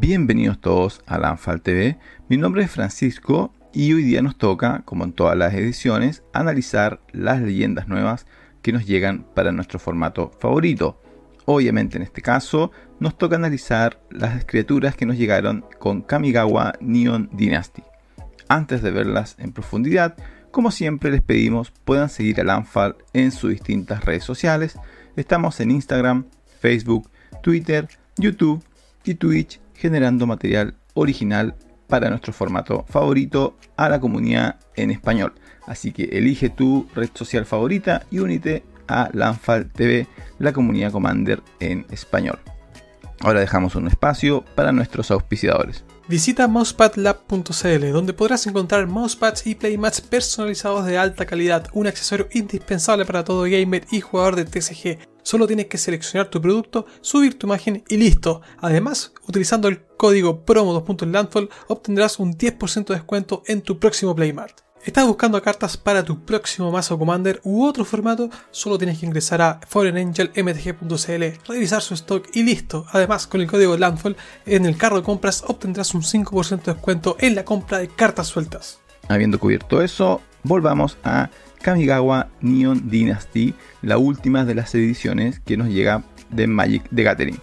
Bienvenidos todos a Lanfal TV. Mi nombre es Francisco y hoy día nos toca, como en todas las ediciones, analizar las leyendas nuevas que nos llegan para nuestro formato favorito. Obviamente en este caso nos toca analizar las criaturas que nos llegaron con Kamigawa Neon Dynasty. Antes de verlas en profundidad, como siempre les pedimos puedan seguir a Lanfal en sus distintas redes sociales. Estamos en Instagram, Facebook, Twitter, YouTube y Twitch generando material original para nuestro formato favorito a la comunidad en español. Así que elige tu red social favorita y únete a Lanfal TV, la comunidad Commander en español. Ahora dejamos un espacio para nuestros auspiciadores. Visita mousepadlab.cl donde podrás encontrar mousepads y playmats personalizados de alta calidad, un accesorio indispensable para todo gamer y jugador de TCG. Solo tienes que seleccionar tu producto, subir tu imagen y listo. Además, utilizando el código promo2.landfall obtendrás un 10% de descuento en tu próximo playmat. ¿Estás buscando cartas para tu próximo mazo Commander u otro formato? Solo tienes que ingresar a foreignangelmtg.cl, revisar su stock y listo. Además, con el código Landfall en el carro de compras obtendrás un 5% de descuento en la compra de cartas sueltas. Habiendo cubierto eso, volvamos a Kamigawa Neon Dynasty, la última de las ediciones que nos llega de Magic the Gathering.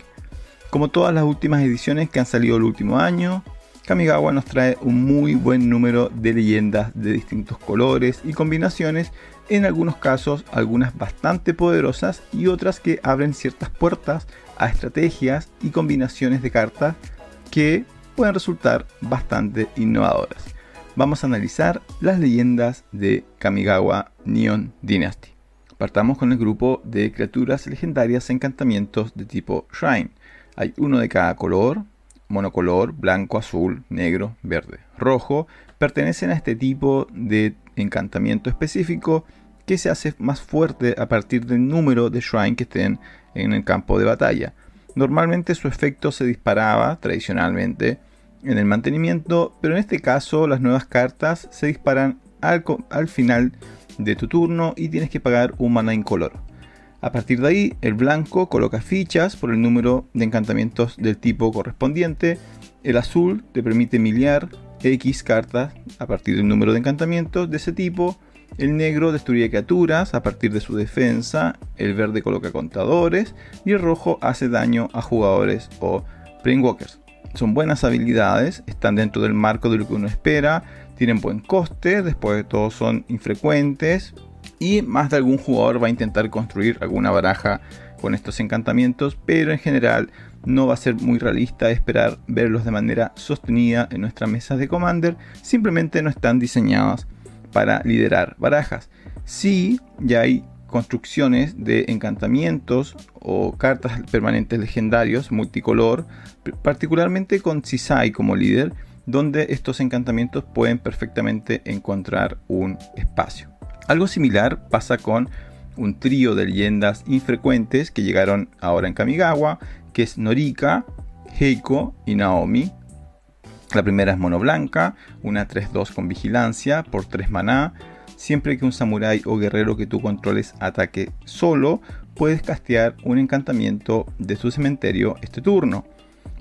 Como todas las últimas ediciones que han salido el último año, Kamigawa nos trae un muy buen número de leyendas de distintos colores y combinaciones, en algunos casos algunas bastante poderosas y otras que abren ciertas puertas a estrategias y combinaciones de cartas que pueden resultar bastante innovadoras. Vamos a analizar las leyendas de Kamigawa Neon Dynasty. Partamos con el grupo de criaturas legendarias encantamientos de tipo Shrine. Hay uno de cada color, monocolor, blanco, azul, negro, verde, rojo, pertenecen a este tipo de encantamiento específico que se hace más fuerte a partir del número de shrine que estén en el campo de batalla. Normalmente su efecto se disparaba tradicionalmente en el mantenimiento, pero en este caso las nuevas cartas se disparan al, al final de tu turno y tienes que pagar un mana incoloro. A partir de ahí, el blanco coloca fichas por el número de encantamientos del tipo correspondiente. El azul te permite miliar X cartas a partir del número de encantamientos de ese tipo. El negro destruye criaturas a partir de su defensa. El verde coloca contadores. Y el rojo hace daño a jugadores o Brainwalkers. Son buenas habilidades, están dentro del marco de lo que uno espera, tienen buen coste, después de todo son infrecuentes, y más de algún jugador va a intentar construir alguna baraja con estos encantamientos, pero en general no va a ser muy realista esperar verlos de manera sostenida en nuestras mesas de Commander, simplemente no están diseñadas para liderar barajas. Sí, ya hay construcciones de encantamientos o cartas permanentes legendarios multicolor, particularmente con Cisai como líder, donde estos encantamientos pueden perfectamente encontrar un espacio. Algo similar pasa con un trío de leyendas infrecuentes que llegaron ahora en Kamigawa, que es Norika, Heiko y Naomi. La primera es mono blanca, una 3-2 con vigilancia por 3 maná. Siempre que un samurái o guerrero que tú controles ataque solo, puedes castear un encantamiento de su cementerio este turno.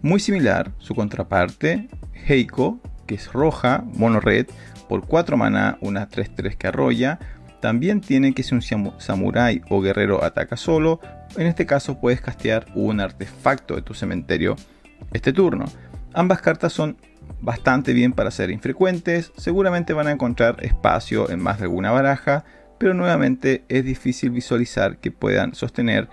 Muy similar, su contraparte, Heiko, que es roja, mono red, por 4 maná, una 3-3 que arrolla, también tiene que ser un samurái o guerrero ataca solo. En este caso puedes castear un artefacto de tu cementerio este turno. Ambas cartas son bastante bien para ser infrecuentes. Seguramente van a encontrar espacio en más de alguna baraja. Pero nuevamente es difícil visualizar que puedan sostener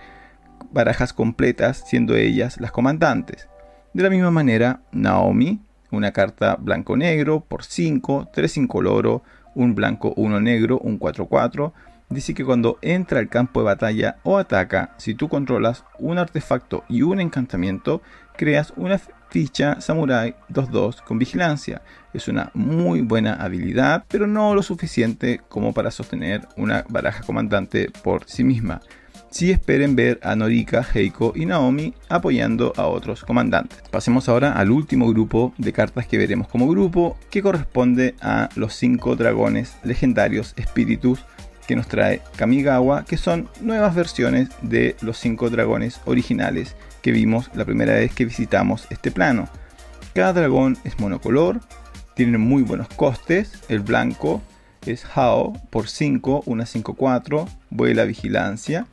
barajas completas siendo ellas las comandantes. De la misma manera, Naomi, una carta blanco-negro por 5, 3 incoloro, un blanco, uno negro, un 4-4. Dice que cuando entra al campo de batalla o ataca, si tú controlas un artefacto y un encantamiento, creas una ficha Samurai 2-2 con vigilancia. Es una muy buena habilidad, pero no lo suficiente como para sostener una baraja comandante por sí misma si esperen ver a Norika, Heiko y Naomi apoyando a otros comandantes. Pasemos ahora al último grupo de cartas que veremos como grupo, que corresponde a los 5 dragones legendarios espíritus que nos trae Kamigawa, que son nuevas versiones de los 5 dragones originales que vimos la primera vez que visitamos este plano. Cada dragón es monocolor, tiene muy buenos costes. El blanco es Hao por 5, una 5-4, vuela vigilancia.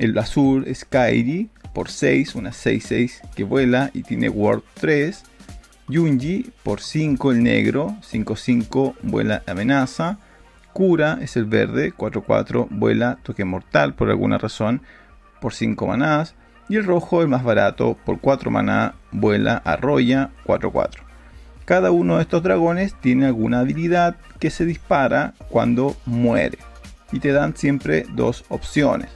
El azul es Kairi por 6, una 6-6 que vuela y tiene Ward 3. Yunji por 5 el negro, 5-5 vuela amenaza. Kura es el verde, 4-4 vuela toque mortal por alguna razón por 5 manás. Y el rojo, el más barato, por 4 maná, vuela arroya 4-4. Cada uno de estos dragones tiene alguna habilidad que se dispara cuando muere. Y te dan siempre dos opciones.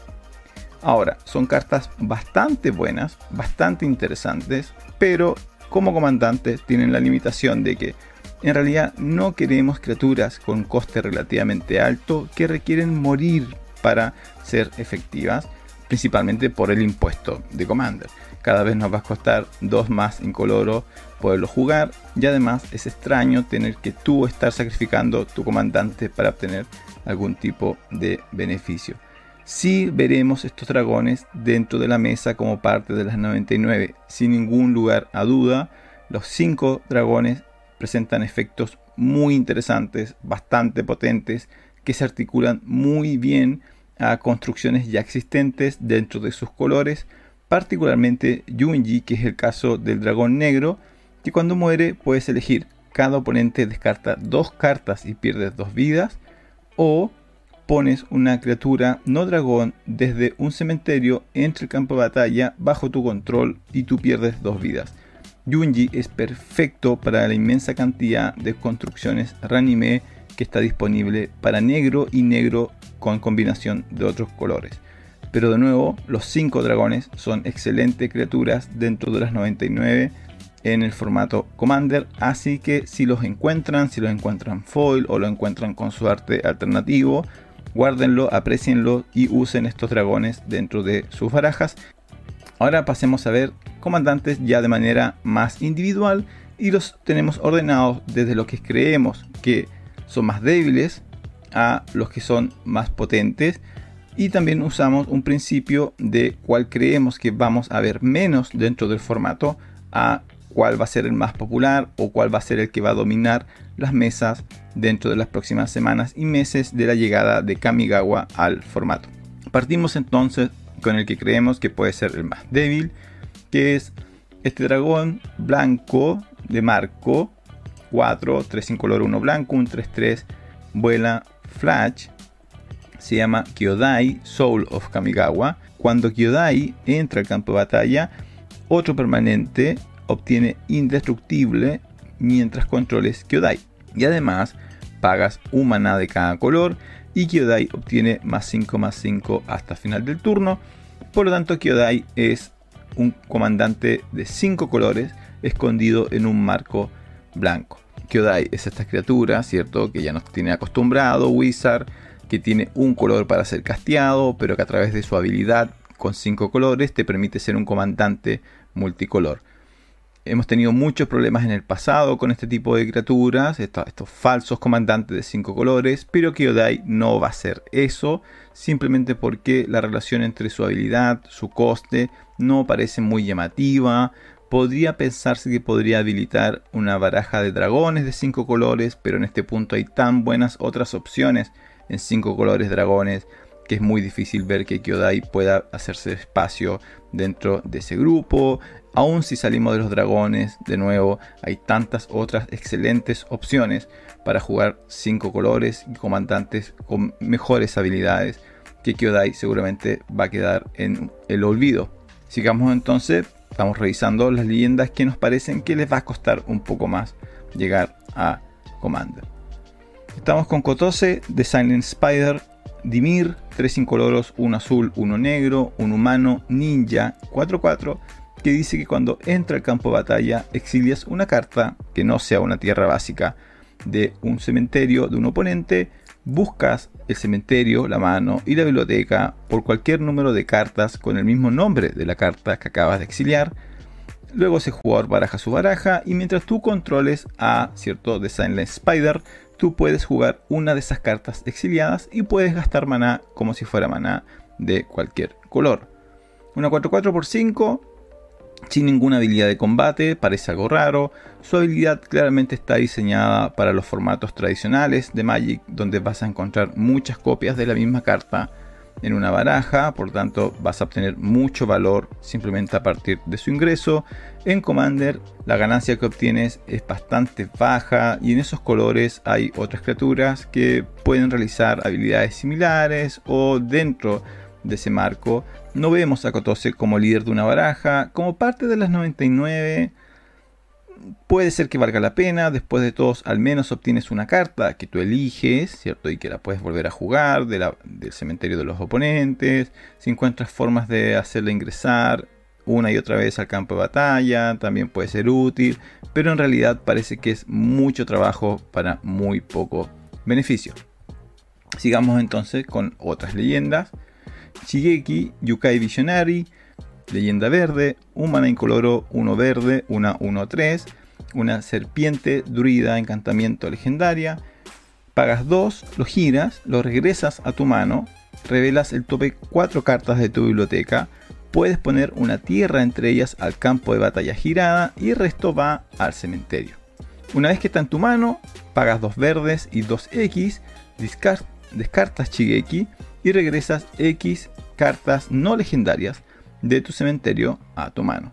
Ahora, son cartas bastante buenas, bastante interesantes, pero como comandantes tienen la limitación de que en realidad no queremos criaturas con coste relativamente alto que requieren morir para ser efectivas, principalmente por el impuesto de Commander. Cada vez nos va a costar dos más incoloro poderlo jugar y además es extraño tener que tú estar sacrificando tu comandante para obtener algún tipo de beneficio. Si veremos estos dragones dentro de la mesa como parte de las 99, sin ningún lugar a duda. Los 5 dragones presentan efectos muy interesantes, bastante potentes, que se articulan muy bien a construcciones ya existentes dentro de sus colores, particularmente Yunji, que es el caso del dragón negro, que cuando muere puedes elegir cada oponente descarta dos cartas y pierdes dos vidas, o pones una criatura no dragón desde un cementerio entre el campo de batalla bajo tu control y tú pierdes dos vidas. Yunji es perfecto para la inmensa cantidad de construcciones Ranime que está disponible para negro y negro con combinación de otros colores. Pero de nuevo, los 5 dragones son excelentes criaturas dentro de las 99 en el formato Commander, así que si los encuentran, si los encuentran foil o lo encuentran con su arte alternativo, guárdenlo, aprecienlo y usen estos dragones dentro de sus barajas. Ahora pasemos a ver comandantes ya de manera más individual y los tenemos ordenados desde lo que creemos que son más débiles a los que son más potentes y también usamos un principio de cuál creemos que vamos a ver menos dentro del formato a cuál va a ser el más popular o cuál va a ser el que va a dominar las mesas dentro de las próximas semanas y meses de la llegada de Kamigawa al formato. Partimos entonces con el que creemos que puede ser el más débil, que es este dragón blanco de marco 4, 3 color 1 blanco, un 3-3, vuela flash, se llama Kyodai Soul of Kamigawa. Cuando Kyodai entra al campo de batalla, otro permanente obtiene indestructible mientras controles Kyodai. Y además pagas un maná de cada color y Kyodai obtiene más 5 más 5 hasta final del turno. Por lo tanto, Kyodai es un comandante de 5 colores escondido en un marco blanco. Kyodai es esta criatura, ¿cierto? Que ya nos tiene acostumbrado, Wizard, que tiene un color para ser casteado, pero que a través de su habilidad con 5 colores te permite ser un comandante multicolor. Hemos tenido muchos problemas en el pasado con este tipo de criaturas, estos, falsos comandantes de cinco colores, pero Kyodai no va a ser eso, simplemente porque la relación entre su habilidad, su coste, no parece muy llamativa. Podría pensarse que podría habilitar una baraja de dragones de cinco colores, pero en este punto hay tan buenas otras opciones en cinco colores dragones que es muy difícil ver que Kyodai pueda hacerse espacio dentro de ese grupo. Aún si salimos de los dragones, de nuevo, hay tantas otras excelentes opciones para jugar 5 colores y comandantes con mejores habilidades que Kyodai seguramente va a quedar en el olvido. Sigamos entonces, estamos revisando las leyendas que nos parecen que les va a costar un poco más llegar a Commander. Estamos con Kotose de Silent Spider, Dimir, 3 incoloros, 1 azul, 1 negro, un humano, ninja, 4-4 que dice que cuando entra al campo de batalla exilias una carta que no sea una tierra básica de un cementerio de un oponente, buscas el cementerio, la mano y la biblioteca por cualquier número de cartas con el mismo nombre de la carta que acabas de exiliar. Luego ese jugador baraja su baraja y mientras tú controles a cierto Designless Spider, tú puedes jugar una de esas cartas exiliadas y puedes gastar maná como si fuera maná de cualquier color. Una 4-4 por 5 sin ninguna habilidad de combate, parece algo raro. Su habilidad claramente está diseñada para los formatos tradicionales de Magic, donde vas a encontrar muchas copias de la misma carta en una baraja, por tanto vas a obtener mucho valor simplemente a partir de su ingreso. En Commander la ganancia que obtienes es bastante baja y en esos colores hay otras criaturas que pueden realizar habilidades similares o dentro de ese marco no vemos a Kotose como líder de una baraja, como parte de las 99 puede ser que valga la pena, después de todos al menos obtienes una carta que tú eliges, ¿cierto? Y que la puedes volver a jugar del cementerio de los oponentes, si encuentras formas de hacerla ingresar una y otra vez al campo de batalla, también puede ser útil, pero en realidad parece que es mucho trabajo para muy poco beneficio. Sigamos entonces con otras leyendas. Shigeki Yukai Visionary leyenda verde, un mana incoloro, uno verde, una 1-3, una serpiente druida encantamiento legendaria. Pagas 2, lo giras, lo regresas a tu mano, revelas el tope 4 cartas de tu biblioteca, puedes poner una tierra entre ellas al campo de batalla girada y el resto va al cementerio. Una vez que está en tu mano, pagas 2 verdes y 2 X, descartas Chigeki y regresas X cartas no legendarias de tu cementerio a tu mano.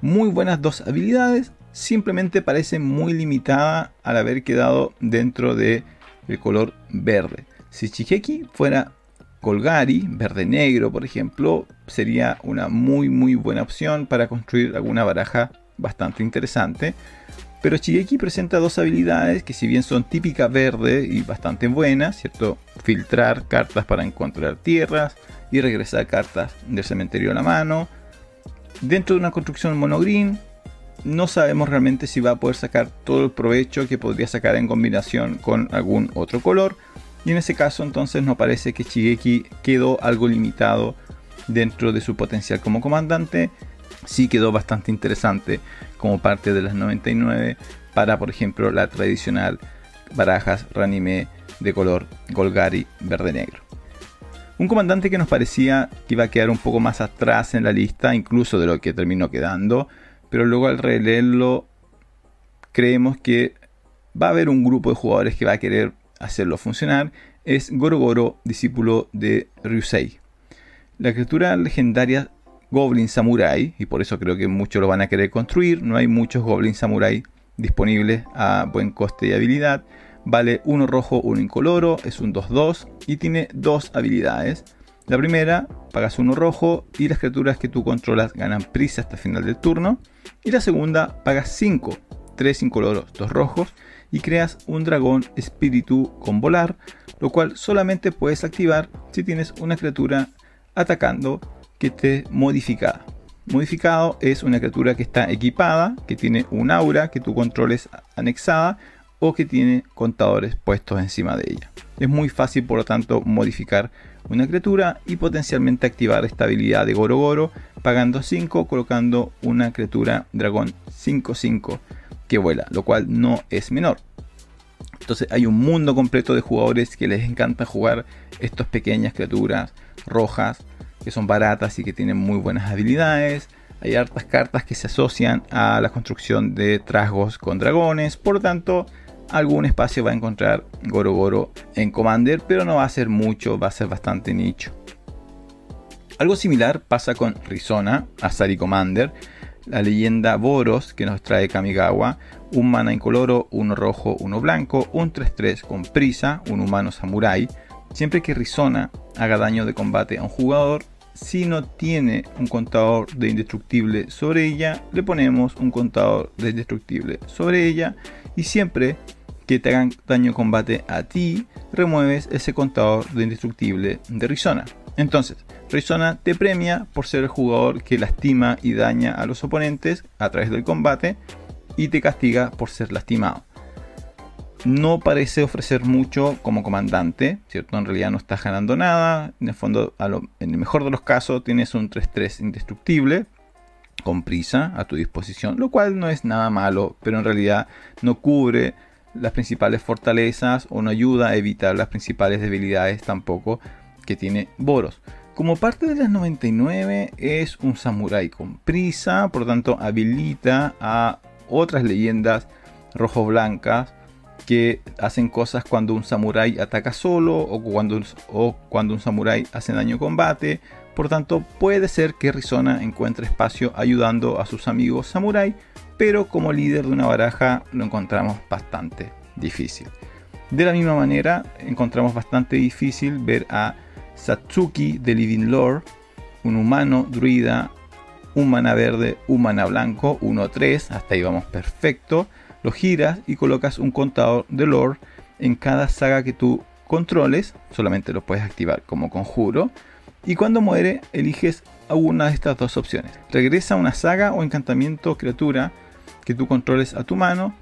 Muy buenas dos habilidades, simplemente parece muy limitada al haber quedado dentro del el color verde. Si Chiheki fuera Colgari, verde-negro por ejemplo, sería una muy muy buena opción para construir alguna baraja bastante interesante. Pero Chigeki presenta dos habilidades que si bien son típicas verde y bastante buenas, ¿cierto? Filtrar cartas para encontrar tierras, y regresar cartas del cementerio a la mano. Dentro de una construcción monogreen, no sabemos realmente si va a poder sacar todo el provecho que podría sacar en combinación con algún otro color. Y en ese caso entonces nos parece que Shigeki quedó algo limitado dentro de su potencial como comandante. Sí quedó bastante interesante como parte de las 99 para por ejemplo la tradicional barajas Ranime de color Golgari verde-negro. Un comandante que nos parecía que iba a quedar un poco más atrás en la lista, incluso de lo que terminó quedando, pero luego al releerlo creemos que va a haber un grupo de jugadores que va a querer hacerlo funcionar, es Gorogoro, discípulo de Ryusei. La criatura legendaria Goblin Samurai, y por eso creo que muchos lo van a querer construir, no hay muchos Goblin Samurai disponibles a buen coste y habilidad, Vale 1 rojo, 1 incoloro, es un 2-2 y tiene dos habilidades. La primera, pagas 1 rojo y las criaturas que tú controlas ganan prisa hasta el final del turno. Y la segunda, pagas 5, 3 incoloros, 2 rojos y creas un dragón espíritu con volar, lo cual solamente puedes activar si tienes una criatura atacando que esté modificada. Modificado es una criatura que está equipada, que tiene un aura que tú controles anexada o que tiene contadores puestos encima de ella. Es muy fácil por lo tanto modificar una criatura y potencialmente activar esta habilidad de Goro Goro pagando 5 colocando una criatura dragón 5-5 que vuela, lo cual no es menor. Entonces hay un mundo completo de jugadores que les encanta jugar estas pequeñas criaturas rojas que son baratas y que tienen muy buenas habilidades. Hay hartas cartas que se asocian a la construcción de trasgos con dragones, por lo tanto algún espacio va a encontrar Goro Goro en Commander, pero no va a ser mucho, va a ser bastante nicho. Algo similar pasa con Rizona, Asari Commander, la leyenda Boros que nos trae Kamigawa, un mana incoloro, uno rojo, uno blanco, un 3-3 con prisa, un humano samurai. Siempre que Rizona haga daño de combate a un jugador, si no tiene un contador de indestructible sobre ella, le ponemos un contador de indestructible sobre ella y siempre que te hagan daño combate a ti, remueves ese contador de indestructible de Rizona. Entonces, Rizona te premia por ser el jugador que lastima y daña a los oponentes a través del combate y te castiga por ser lastimado. No parece ofrecer mucho como comandante, ¿cierto? En realidad no estás ganando nada. En el fondo, en el mejor de los casos, tienes un 3-3 indestructible con prisa a tu disposición, lo cual no es nada malo, pero en realidad no cubre las principales fortalezas o no ayuda a evitar las principales debilidades tampoco que tiene Boros. Como parte de las 99 es un samurái con prisa, por lo tanto habilita a otras leyendas rojo-blancas que hacen cosas cuando un samurái ataca solo o cuando, o cuando un samurái hace daño combate. Por tanto, puede ser que Rizona encuentre espacio ayudando a sus amigos samurái, pero como líder de una baraja lo encontramos bastante difícil. De la misma manera, encontramos bastante difícil ver a Satsuki de Living Lore, un humano druida, un mana verde, un mana blanco, 1-3, hasta ahí vamos perfecto. Lo giras y colocas un contador de lore en cada saga que tú controles, solamente lo puedes activar como conjuro. Y cuando muere, eliges una de estas dos opciones. Regresa una saga o encantamiento criatura que tú controles a tu mano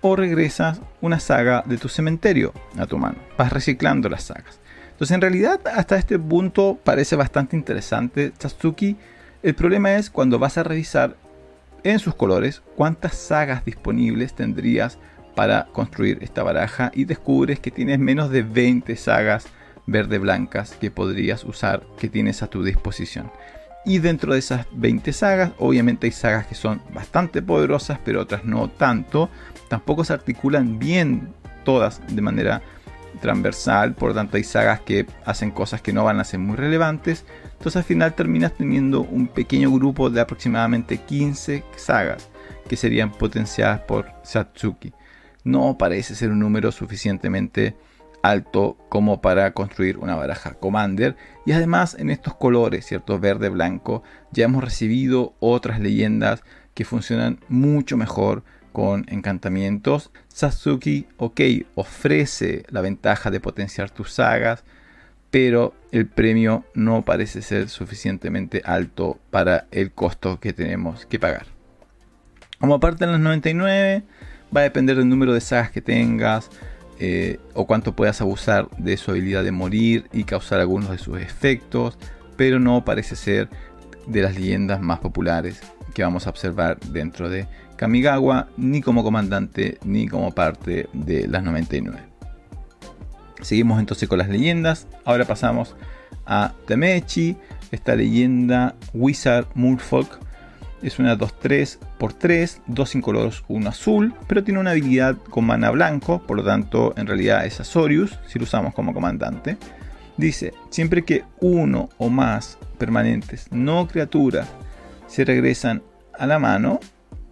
o regresas una saga de tu cementerio a tu mano. Vas reciclando las sagas. Entonces en realidad hasta este punto parece bastante interesante Satsuki. El problema es cuando vas a revisar en sus colores cuántas sagas disponibles tendrías para construir esta baraja y descubres que tienes menos de 20 sagas verde blancas que podrías usar que tienes a tu disposición. Y dentro de esas 20 sagas, obviamente hay sagas que son bastante poderosas, pero otras no tanto. Tampoco se articulan bien todas de manera transversal, por lo tanto hay sagas que hacen cosas que no van a ser muy relevantes. Entonces al final terminas teniendo un pequeño grupo de aproximadamente 15 sagas que serían potenciadas por Satsuki. No parece ser un número suficientemente alto como para construir una baraja Commander. Y además en estos colores, ¿cierto? Verde, blanco, ya hemos recibido otras leyendas que funcionan mucho mejor con encantamientos. Satsuki, ok, ofrece la ventaja de potenciar tus sagas, pero el premio no parece ser suficientemente alto para el costo que tenemos que pagar. Como parte de los 99, va a depender del número de sagas que tengas eh, o cuánto puedas abusar de su habilidad de morir y causar algunos de sus efectos, pero no parece ser de las leyendas más populares que vamos a observar dentro de Kamigawa ni como comandante ni como parte de las 99. Seguimos entonces con las leyendas. Ahora pasamos a Temechi. Esta leyenda Wizard Mulfolk es una 2-3 por 3, 2 incoloros, 1 azul, pero tiene una habilidad con mana blanco, por lo tanto en realidad es Azorius si lo usamos como comandante. Dice, siempre que uno o más permanentes no criaturas se regresan a la mano,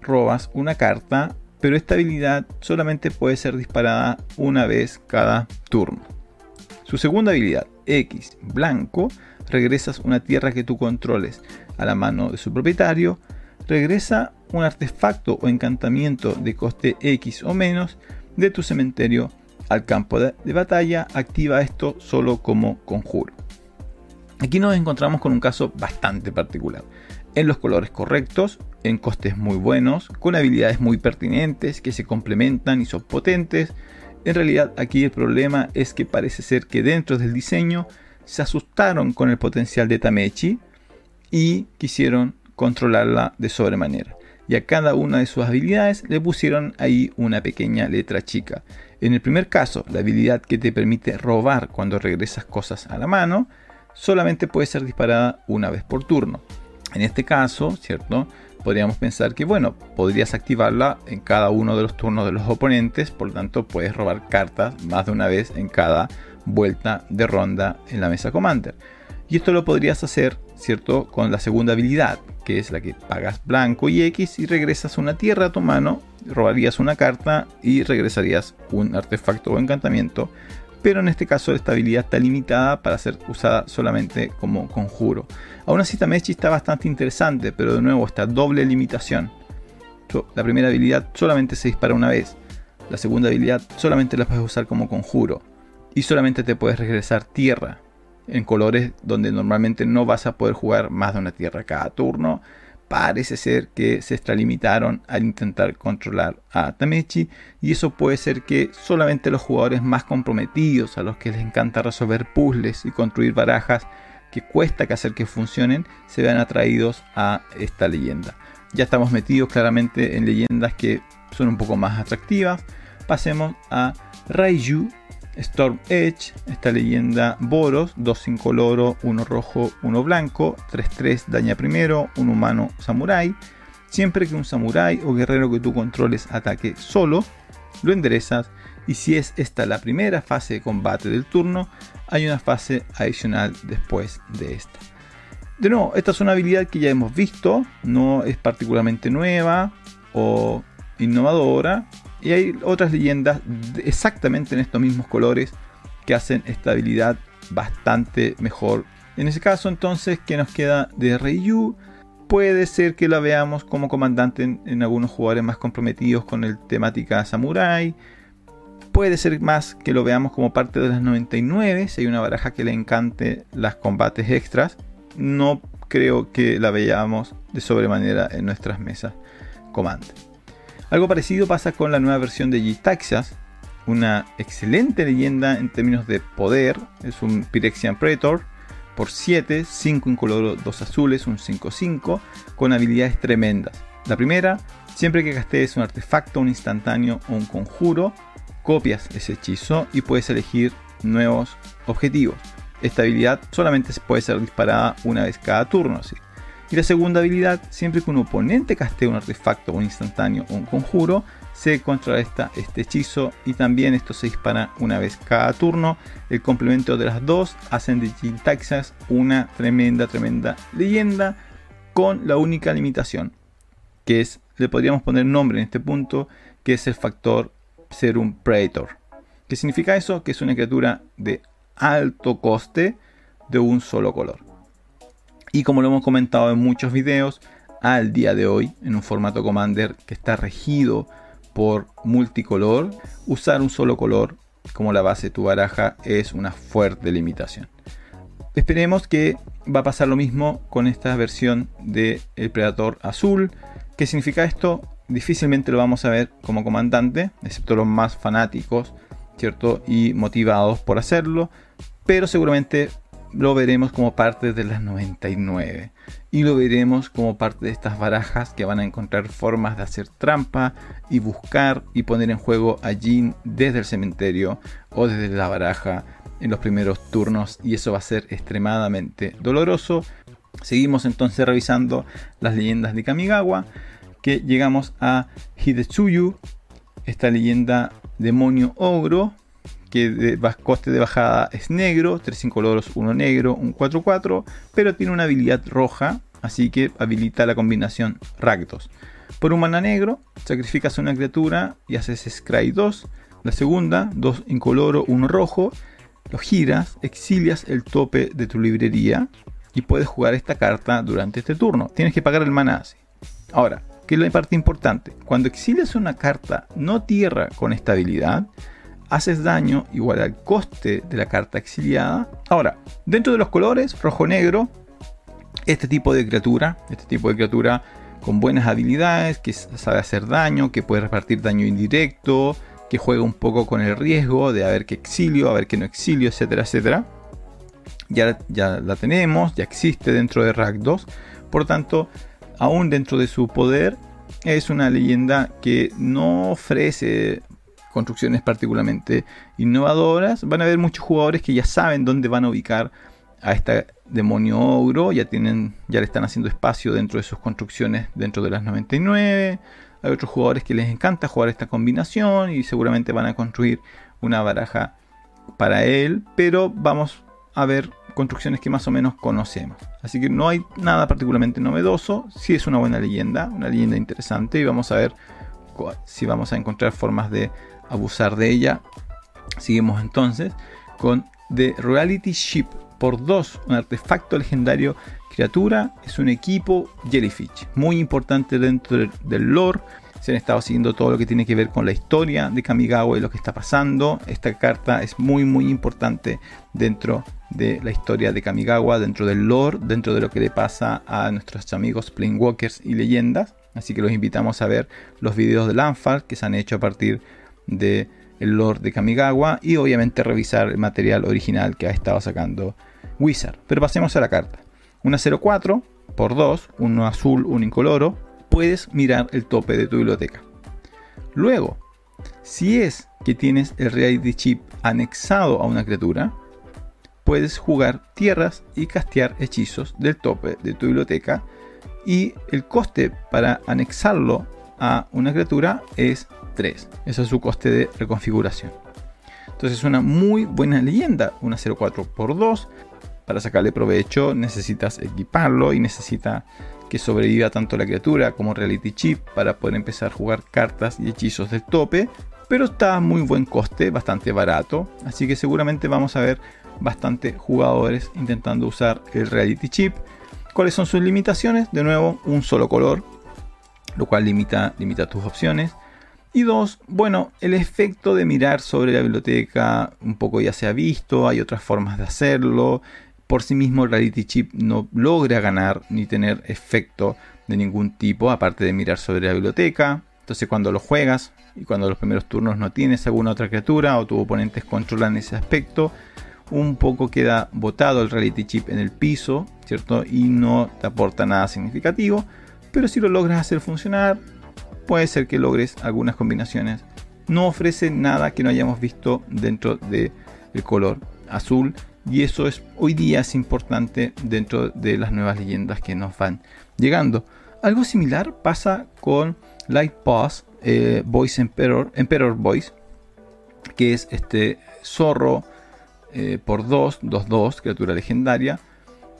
robas una carta, pero esta habilidad solamente puede ser disparada una vez cada turno. Su segunda habilidad, X blanco, regresas una tierra que tú controles a la mano de su propietario, regresa un artefacto o encantamiento de coste X o menos de tu cementerio al campo de, de batalla, activa esto solo como conjuro. Aquí nos encontramos con un caso bastante particular. En los colores correctos, en costes muy buenos, con habilidades muy pertinentes que se complementan y son potentes. En realidad aquí el problema es que parece ser que dentro del diseño se asustaron con el potencial de Tamechi y quisieron controlarla de sobremanera. Y a cada una de sus habilidades le pusieron ahí una pequeña letra chica. En el primer caso, la habilidad que te permite robar cuando regresas cosas a la mano, solamente puede ser disparada una vez por turno. En este caso, ¿cierto? podríamos pensar que, bueno, podrías activarla en cada uno de los turnos de los oponentes, por lo tanto puedes robar cartas más de una vez en cada vuelta de ronda en la mesa Commander. Y esto lo podrías hacer, ¿cierto? Con la segunda habilidad, que es la que pagas blanco y X y regresas una tierra a tu mano, robarías una carta y regresarías un artefacto o encantamiento pero en este caso esta habilidad está limitada para ser usada solamente como conjuro. Aún así Tamechi está bastante interesante, pero de nuevo esta doble limitación. La primera habilidad solamente se dispara una vez, la segunda habilidad solamente la puedes usar como conjuro. Y solamente te puedes regresar tierra en colores donde normalmente no vas a poder jugar más de una tierra cada turno. Parece ser que se extralimitaron al intentar controlar a Tamechi y eso puede ser que solamente los jugadores más comprometidos, a los que les encanta resolver puzzles y construir barajas que cuesta que hacer que funcionen, se vean atraídos a esta leyenda. Ya estamos metidos claramente en leyendas que son un poco más atractivas. Pasemos a Raiju Storm Edge, esta leyenda Boros, 2 incoloro, 1 rojo, 1 blanco, 3-3 daña primero, un humano samurai. Siempre que un samurai o guerrero que tú controles ataque solo, lo enderezas y si es esta la primera fase de combate del turno, hay una fase adicional después de esta. De nuevo, esta es una habilidad que ya hemos visto, no es particularmente nueva o innovadora, y hay otras leyendas exactamente en estos mismos colores que hacen esta habilidad bastante mejor. En ese caso, entonces, ¿qué nos queda de Ryu? Puede ser que la veamos como comandante en, algunos jugadores más comprometidos con el temática samurai puede ser más que lo veamos como parte de las 99, si hay una baraja que le encante las combates extras. No creo que la veamos de sobremanera en nuestras mesas comando. Algo parecido pasa con la nueva versión de G-Taxas, una excelente leyenda en términos de poder. Es un Pyrexian Predator por 7, 5 incoloro, 2 azules, un 5-5, con habilidades tremendas. La primera, siempre que gastes un artefacto, un instantáneo o un conjuro, copias ese hechizo y puedes elegir nuevos objetivos. Esta habilidad solamente puede ser disparada una vez cada turno. Y la segunda habilidad, siempre que un oponente castee un artefacto, un instantáneo o un conjuro, se contrarresta este hechizo y también esto se dispara una vez cada turno. El complemento de las dos hacen de Taxas una tremenda, tremenda leyenda con la única limitación que es, le podríamos poner nombre en este punto, que es el factor ser un Predator. ¿Qué significa eso? Que es una criatura de alto coste de un solo color. Y como lo hemos comentado en muchos videos, al día de hoy, en un formato Commander que está regido por multicolor, usar un solo color como la base de tu baraja es una fuerte limitación. Esperemos que va a pasar lo mismo con esta versión del el Predator azul. ¿Qué significa esto? Difícilmente lo vamos a ver como comandante, excepto los más fanáticos, ¿cierto? Y motivados por hacerlo, pero seguramente lo veremos como parte de las 99 y lo veremos como parte de estas barajas que van a encontrar formas de hacer trampa y buscar y poner en juego a Jin desde el cementerio o desde la baraja en los primeros turnos y eso va a ser extremadamente doloroso. Seguimos entonces revisando las leyendas de Kamigawa que llegamos a Hidetsuyu, esta leyenda demonio ogro, que de coste de bajada es negro, 3 incoloros, 1 negro, un 4-4, pero tiene una habilidad roja, así que habilita la combinación Rakdos. Por un mana negro, sacrificas una criatura y haces Scry 2. La segunda, 2 incoloro, 1 rojo, lo giras, exilias el tope de tu librería y puedes jugar esta carta durante este turno. Tienes que pagar el mana así. Ahora, que es la parte importante. Cuando exilias una carta no tierra con estabilidad, haces daño igual al coste de la carta exiliada. Ahora, dentro de los colores, rojo-negro, este tipo de criatura, este tipo de criatura con buenas habilidades, que sabe hacer daño, que puede repartir daño indirecto, que juega un poco con el riesgo de a ver qué exilio, a ver qué no exilio, etcétera, etcétera. Ya, ya la tenemos, ya existe dentro de Rack 2. Por tanto, aún dentro de su poder, es una leyenda que no ofrece construcciones particularmente innovadoras. Van a haber muchos jugadores que ya saben dónde van a ubicar a este demonio ogro, ya tienen, ya le están haciendo espacio dentro de sus construcciones dentro de las 99. Hay otros jugadores que les encanta jugar esta combinación y seguramente van a construir una baraja para él, pero vamos a ver construcciones que más o menos conocemos. Así que no hay nada particularmente novedoso, sí es una buena leyenda, una leyenda interesante y vamos a ver si vamos a encontrar formas de abusar de ella. Seguimos entonces con The Reality Ship por 2, un artefacto legendario criatura, es un equipo Jellyfish, muy importante dentro del lore se han estado siguiendo todo lo que tiene que ver con la historia de Kamigawa y lo que está pasando. Esta carta es muy muy importante dentro de la historia de Kamigawa, dentro del lore, dentro de lo que le pasa a nuestros amigos Planewalkers y leyendas. Así que los invitamos a ver los videos de Lanfar que se han hecho a partir de el lore de Kamigawa y obviamente revisar el material original que ha estado sacando Wizard. Pero pasemos a la carta. Una 04 por 2, uno azul, un incoloro, puedes mirar el tope de tu biblioteca. Luego, Si es que tienes el reality chip anexado a una criatura, puedes jugar tierras y castear hechizos del tope de tu biblioteca y el coste para anexarlo a una criatura es 3. Ese es su coste de reconfiguración. Entonces es una muy buena leyenda, una 04x2. Para sacarle provecho necesitas equiparlo y necesita que sobreviva tanto la criatura como reality chip para poder empezar a jugar cartas y hechizos del tope. Pero está a muy buen coste, bastante barato. Así que seguramente vamos a ver bastante jugadores intentando usar el reality chip. ¿Cuáles son sus limitaciones? De nuevo, un solo color, lo cual limita, limita tus opciones. Y dos, bueno, el efecto de mirar sobre la biblioteca un poco ya se ha visto, hay otras formas de hacerlo. Por sí mismo el Reality Chip no logra ganar ni tener efecto de ningún tipo, aparte de mirar sobre la biblioteca. Entonces cuando lo juegas y cuando los primeros turnos no tienes alguna otra criatura o tus oponentes controlan ese aspecto, un poco queda botado el reality chip en el piso, ¿cierto? Y no te aporta nada significativo, pero si lo logras hacer funcionar, puede ser que logres algunas combinaciones. No ofrece nada que no hayamos visto dentro del color azul y eso es hoy día es importante dentro de las nuevas leyendas que nos van llegando. Algo similar pasa con Light Pass eh, Voice Emperor, Emperor Voice, que es este zorro eh, por 2, 2, 2, criatura legendaria,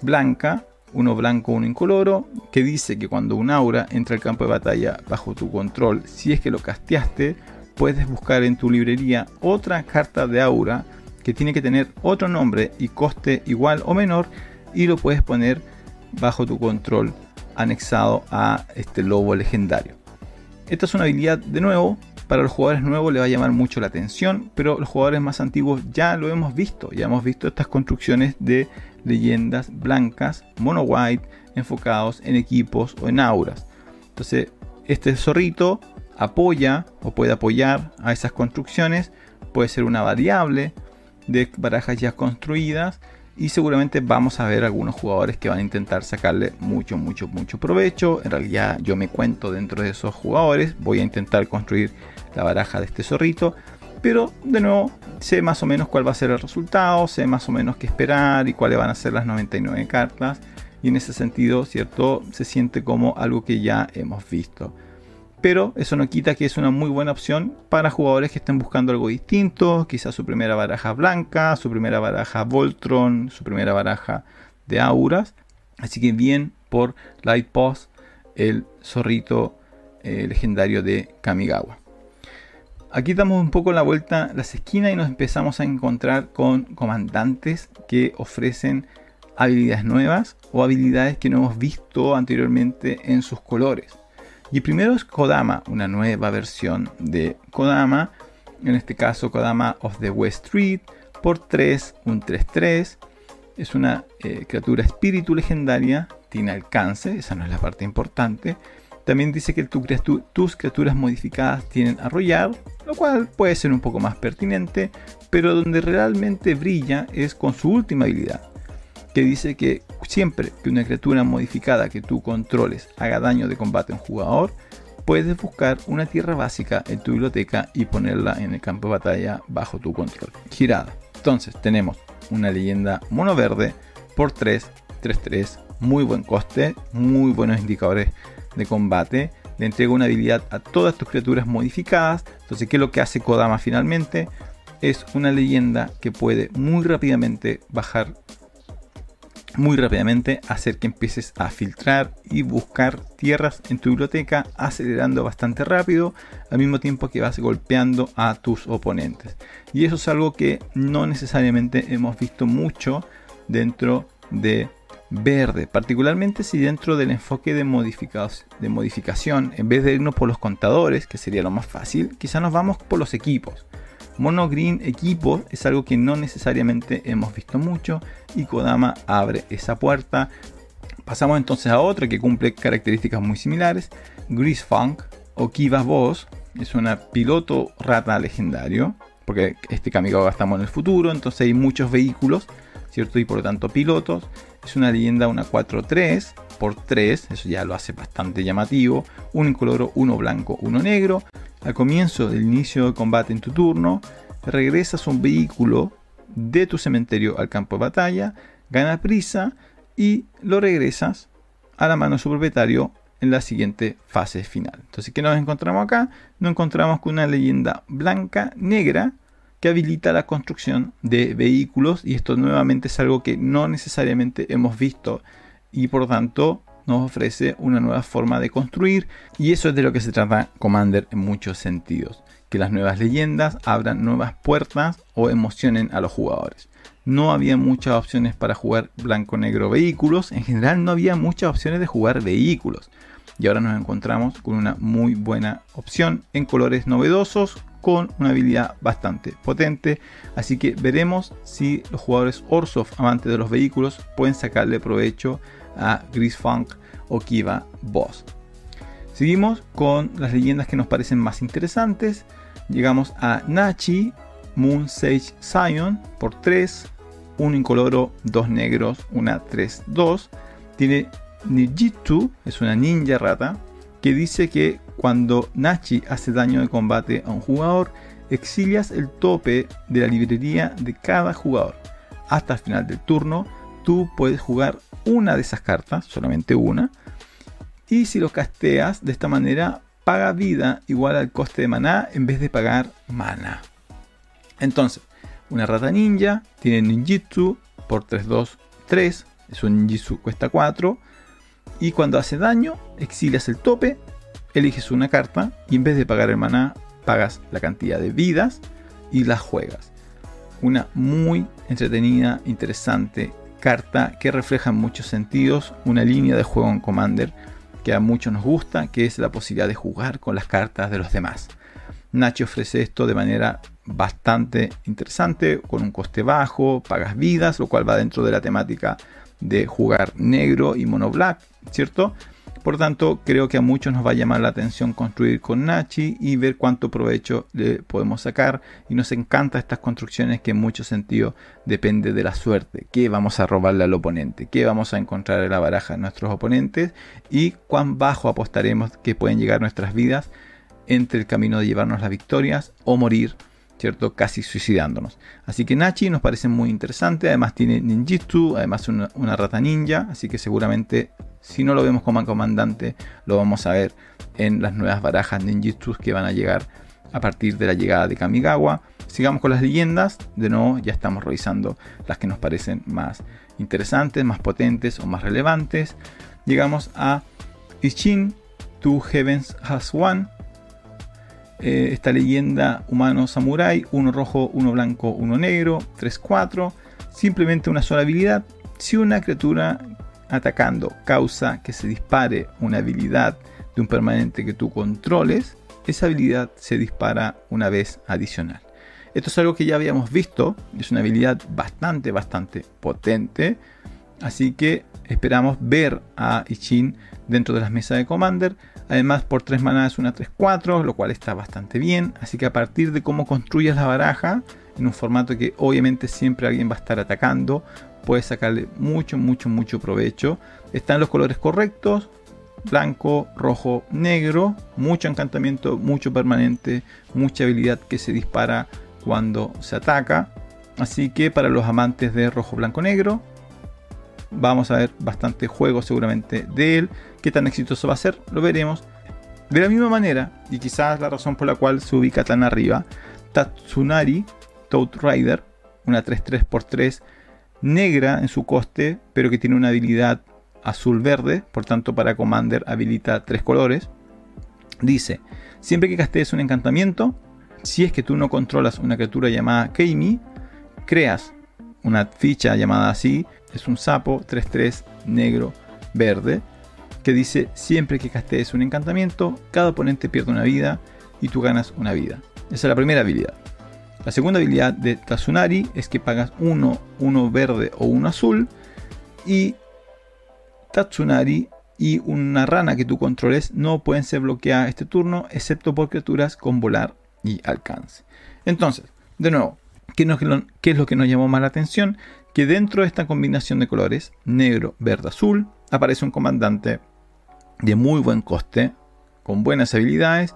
blanca, uno blanco, uno incoloro, que dice que cuando un aura entra al campo de batalla bajo tu control, si es que lo casteaste, puedes buscar en tu librería otra carta de aura que tiene que tener otro nombre y coste igual o menor y lo puedes poner bajo tu control anexado a este lobo legendario. Esta es una habilidad de nuevo para los jugadores nuevos le va a llamar mucho la atención, pero los jugadores más antiguos ya lo hemos visto, ya hemos visto estas construcciones de leyendas blancas, mono white, enfocados en equipos o en auras. Entonces, este zorrito apoya o puede apoyar a esas construcciones, puede ser una variable de barajas ya construidas y seguramente vamos a ver algunos jugadores que van a intentar sacarle mucho, mucho, mucho provecho. En realidad yo me cuento dentro de esos jugadores, voy a intentar construir la baraja de este zorrito. Pero de nuevo, sé más o menos cuál va a ser el resultado, sé más o menos qué esperar y cuáles van a ser las 99 cartas. Y en ese sentido, ¿cierto? Se siente como algo que ya hemos visto pero eso no quita que es una muy buena opción para jugadores que estén buscando algo distinto, quizás su primera baraja blanca, su primera baraja Voltron, su primera baraja de auras. Así que bien por Light Post, el zorrito eh, legendario de Kamigawa. Aquí damos un poco la vuelta a las esquinas y nos empezamos a encontrar con comandantes que ofrecen habilidades nuevas o habilidades que no hemos visto anteriormente en sus colores. Y primero es Kodama, una nueva versión de Kodama, en este caso Kodama of the West Street, por 3, un 3-3. Es una eh, criatura espíritu legendaria, tiene alcance, esa no es la parte importante. También dice que tus criaturas modificadas tienen arrollar, lo cual puede ser un poco más pertinente, pero donde realmente brilla es con su última habilidad, que dice que siempre que una criatura modificada que tú controles haga daño de combate a un jugador, puedes buscar una tierra básica en tu biblioteca y ponerla en el campo de batalla bajo tu control. Girada. Entonces tenemos una leyenda mono verde por 3, 3, 3, muy buen coste, muy buenos indicadores de combate. Le entrega una habilidad a todas tus criaturas modificadas. Entonces, ¿qué es lo que hace Kodama finalmente? Es una leyenda que puede muy rápidamente bajar muy rápidamente hacer que empieces a filtrar y buscar tierras en tu biblioteca acelerando bastante rápido al mismo tiempo que vas golpeando a tus oponentes. Y eso es algo que no necesariamente hemos visto mucho dentro de verde particularmente si dentro del enfoque de, de modificación en vez de irnos por los contadores que sería lo más fácil quizá nos vamos por los equipos Mono Green equipo es algo que no necesariamente hemos visto mucho y Kodama abre esa puerta. Pasamos entonces a otro que cumple características muy similares. Grease Funk o Kiva Boss es una piloto rata legendario, porque este Kamigawa estamos en el futuro, entonces hay muchos vehículos, ¿cierto? Y por lo tanto pilotos. Es una leyenda, una 4-3 por 3, eso ya lo hace bastante llamativo. Uno incoloro, uno blanco, uno negro al comienzo del inicio de combate en tu turno, regresas un vehículo de tu cementerio al campo de batalla, gana prisa y lo regresas a la mano de su propietario en la siguiente fase final. Entonces, ¿qué nos encontramos acá? Nos encontramos con una leyenda blanca negra que habilita la construcción de vehículos y esto nuevamente es algo que no necesariamente hemos visto y por tanto nos ofrece una nueva forma de construir. Y eso es de lo que se trata Commander en muchos sentidos, que las nuevas leyendas abran nuevas puertas o emocionen a los jugadores. No había muchas opciones para jugar blanco-negro vehículos, en general no había muchas opciones de jugar vehículos. Y ahora nos encontramos con una muy buena opción en colores novedosos con una habilidad bastante potente. Así que veremos si los jugadores Orsoft amantes de los vehículos pueden sacarle provecho a Funk o Kiva Boss. Seguimos con las leyendas que nos parecen más interesantes. Llegamos a Nachi Moon Sage Zion por 3 un incoloro, dos negros, una 3-2 tiene Nijitsu es una ninja rata que dice que cuando Nachi hace daño de combate a un jugador, exilias el tope de la librería de cada jugador. Hasta el final del turno, tú puedes jugar una de esas cartas, solamente una, y si lo casteas de esta manera, paga vida igual al coste de maná en vez de pagar mana. Entonces, una rata ninja tiene ninjitsu por 3, 2, 3, es un ninjitsu cuesta 4 y cuando hace daño, exilias el tope, eliges una carta y en vez de pagar el maná, pagas la cantidad de vidas y las juegas. Una muy entretenida, interesante carta que refleja en muchos sentidos una línea de juego en Commander que a muchos nos gusta, que es la posibilidad de jugar con las cartas de los demás. Nachi ofrece esto de manera bastante interesante, con un coste bajo, pagas vidas, lo cual va dentro de la temática de jugar negro y mono black, ¿cierto? Por tanto, creo que a muchos nos va a llamar la atención construir con Nachi y ver cuánto provecho le podemos sacar. Y nos encanta estas construcciones que en muchos sentidos depende de la suerte. ¿Qué vamos a robarle al oponente? ¿Qué vamos a encontrar en la baraja de nuestros oponentes? Y cuán bajo apostaremos que pueden llegar nuestras vidas entre el camino de llevarnos las victorias o morir ¿cierto? Casi suicidándonos. Así que Nachi nos parece muy interesante, además tiene ninjitsu, además una, una rata ninja, así que seguramente si no lo vemos como comandante, lo vamos a ver en las nuevas barajas ninjitsus que van a llegar a partir de la llegada de Kamigawa. Sigamos con las leyendas, de nuevo ya estamos revisando las que nos parecen más interesantes, más potentes o más relevantes. Llegamos a Ishin, Two Heavens Has One, eh, esta leyenda humano samurai, uno rojo, uno blanco, uno negro, 3-4, simplemente una sola habilidad. Si una criatura atacando causa que se dispare una habilidad de un permanente que tú controles, esa habilidad se dispara una vez adicional. Esto es algo que ya habíamos visto, es una habilidad bastante, bastante potente, así que esperamos ver a Ichin dentro de las mesas de Commander. Además, por 3 maná es una 3-4, lo cual está bastante bien. Así que a partir de cómo construyas la baraja, en un formato que obviamente siempre alguien va a estar atacando, puedes sacarle mucho, mucho, mucho provecho. Están los colores correctos, blanco, rojo, negro, mucho encantamiento, mucho permanente, mucha habilidad que se dispara cuando se ataca. Así que para los amantes de rojo, blanco, negro, vamos a ver bastante juego seguramente de él. Qué tan exitoso va a ser, lo veremos. De la misma manera, y quizás la razón por la cual se ubica tan arriba, Tatsunari Toad Rider, una 3-3x3 negra en su coste, pero que tiene una habilidad azul-verde, por tanto para Commander habilita tres colores. Dice, siempre que castees un encantamiento, si es que tú no controlas una criatura llamada Keimi, creas una ficha llamada así, es un sapo 3-3 negro verde, que dice siempre que castees un encantamiento, cada oponente pierde una vida y tú ganas una vida. Esa es la primera habilidad. La segunda habilidad de Tazunari es que pagas uno, uno verde o uno azul y Tatsunari y una rana que tú controles no pueden ser bloqueadas este turno excepto por criaturas con volar y alcance. Entonces, de nuevo, ¿Qué, es lo que nos llamó más la atención? Que dentro de esta combinación de colores, negro, verde, azul, aparece un comandante de muy buen coste, con buenas habilidades,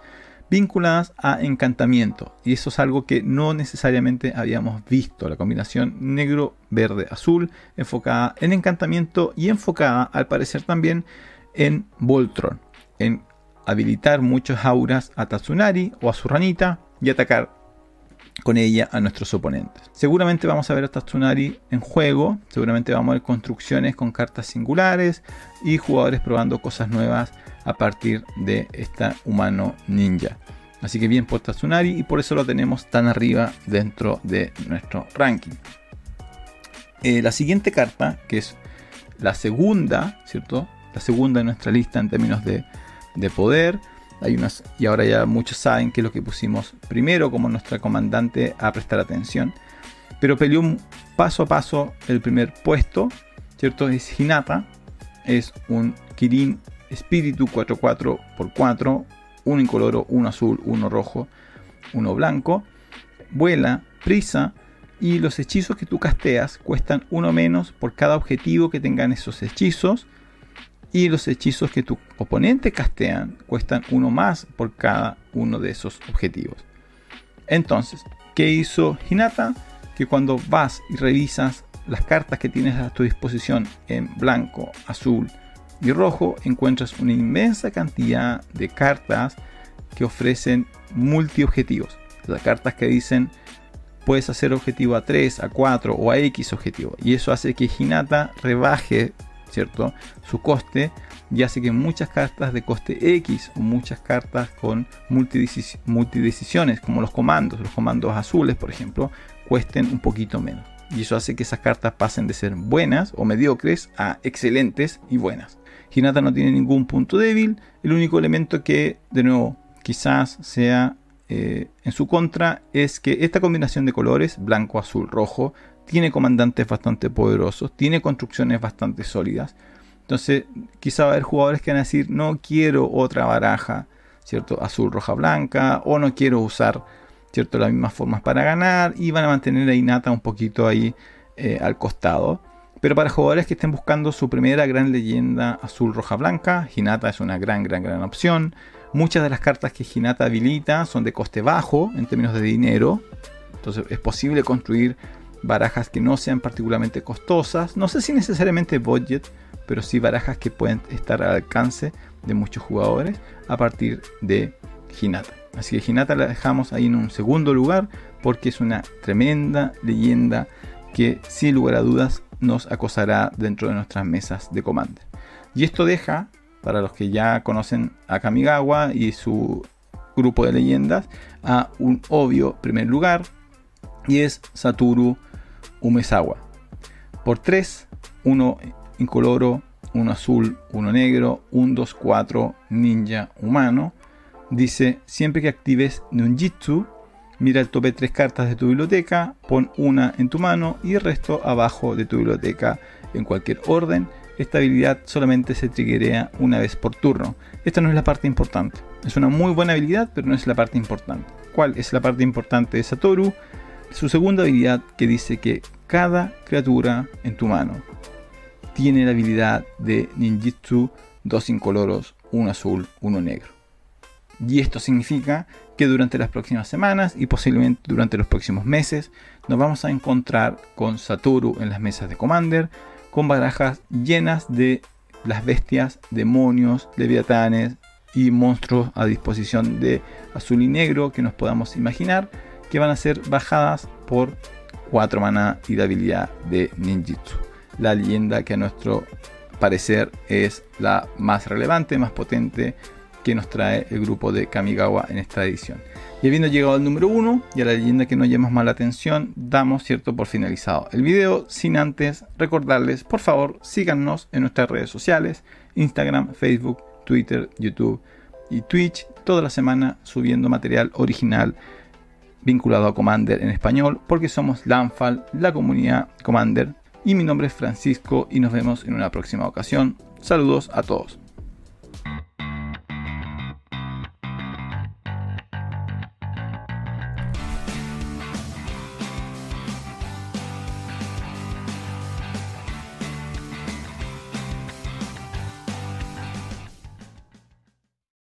vinculadas a encantamiento. Y eso es algo que no necesariamente habíamos visto. La combinación negro, verde, azul, enfocada en encantamiento y enfocada al parecer también en Voltron. En habilitar muchos auras a Tatsunari o a su ranita y atacar con ella a nuestros oponentes. Seguramente vamos a ver a Tatsunari en juego, seguramente vamos a ver construcciones con cartas singulares y jugadores probando cosas nuevas a partir de esta humano ninja. Así que bien por Tatsunari y por eso lo tenemos tan arriba dentro de nuestro ranking. Eh, la siguiente carta, que es la segunda, ¿cierto? La segunda en nuestra lista en términos de, de poder, hay unas, y ahora ya muchos saben que es lo que pusimos primero como nuestra comandante a prestar atención. Pero peleó paso a paso el primer puesto, ¿cierto? Es Hinata, es un Kirin Espíritu 4-4x4, uno incoloro, uno azul, uno rojo, uno blanco. Vuela, prisa, y los hechizos que tú casteas cuestan uno menos por cada objetivo que tengan esos hechizos y los hechizos que tu oponente castean cuestan uno más por cada uno de esos objetivos. Entonces, ¿qué hizo Hinata? Que cuando vas y revisas las cartas que tienes a tu disposición en blanco, azul y rojo, encuentras una inmensa cantidad de cartas que ofrecen multi-objetivos. Las cartas que dicen puedes hacer objetivo a 3, a 4 o a X objetivo. Y eso hace que Hinata rebaje ¿cierto? Su coste y hace que muchas cartas de coste X o muchas cartas con multidecisiones, como los comandos, los comandos azules, por ejemplo, cuesten un poquito menos. Y eso hace que esas cartas pasen de ser buenas o mediocres a excelentes y buenas. Hinata no tiene ningún punto débil. El único elemento que, de nuevo, quizás sea eh, en su contra es que esta combinación de colores, blanco, azul, rojo, tiene comandantes bastante poderosos, tiene construcciones bastante sólidas. Entonces, quizá va a haber jugadores que van a decir, no quiero otra baraja, ¿cierto? Azul, roja, blanca, o no quiero usar, ¿cierto? Las mismas formas para ganar, y van a mantener a Inata un poquito ahí eh, al costado. Pero para jugadores que estén buscando su primera gran leyenda azul, roja, blanca, Hinata es una gran, gran, gran opción. Muchas de las cartas que Hinata habilita son de coste bajo en términos de dinero. Entonces es posible construir barajas que no sean particularmente costosas, no sé si necesariamente budget, pero sí barajas que pueden estar al alcance de muchos jugadores a partir de Hinata. Así que Hinata la dejamos ahí en un segundo lugar porque es una tremenda leyenda que sin lugar a dudas nos acosará dentro de nuestras mesas de Commander. Y esto deja, para los que ya conocen a Kamigawa y su grupo de leyendas, a un obvio primer lugar y es Satoru Umezawa. Por 3, 1 incoloro, 1 azul, 1 negro, 1, 2, 4 ninja humano. Dice, siempre que actives Nunjitsu, mira el tope 3 cartas de tu biblioteca, pon una en tu mano y el resto abajo de tu biblioteca en cualquier orden. Esta habilidad solamente se triggerea una vez por turno. Esta no es la parte importante. Es una muy buena habilidad, pero no es la parte importante. ¿Cuál es la parte importante de Satoru? Su segunda habilidad que dice que cada criatura en tu mano tiene la habilidad de ninjitsu dos incoloros, uno azul, uno negro. Y esto significa que durante las próximas semanas y posiblemente durante los próximos meses nos vamos a encontrar con Satoru en las mesas de Commander, con barajas llenas de las bestias, demonios, leviatanes y monstruos a disposición de azul y negro que nos podamos imaginar que van a ser bajadas por 4 mana y la habilidad de ninjitsu. La leyenda que a nuestro parecer es la más relevante, más potente que nos trae el grupo de Kamigawa en esta edición. Y habiendo llegado al número 1 y a la leyenda que nos llama más la atención, damos cierto por finalizado el video, sin antes recordarles, por favor, síganos en nuestras redes sociales, Instagram, Facebook, Twitter, YouTube y Twitch, toda la semana subiendo material original vinculado a Commander en español porque somos Lanfal, la comunidad Commander. Y mi nombre es Francisco y nos vemos en una próxima ocasión. Saludos a todos.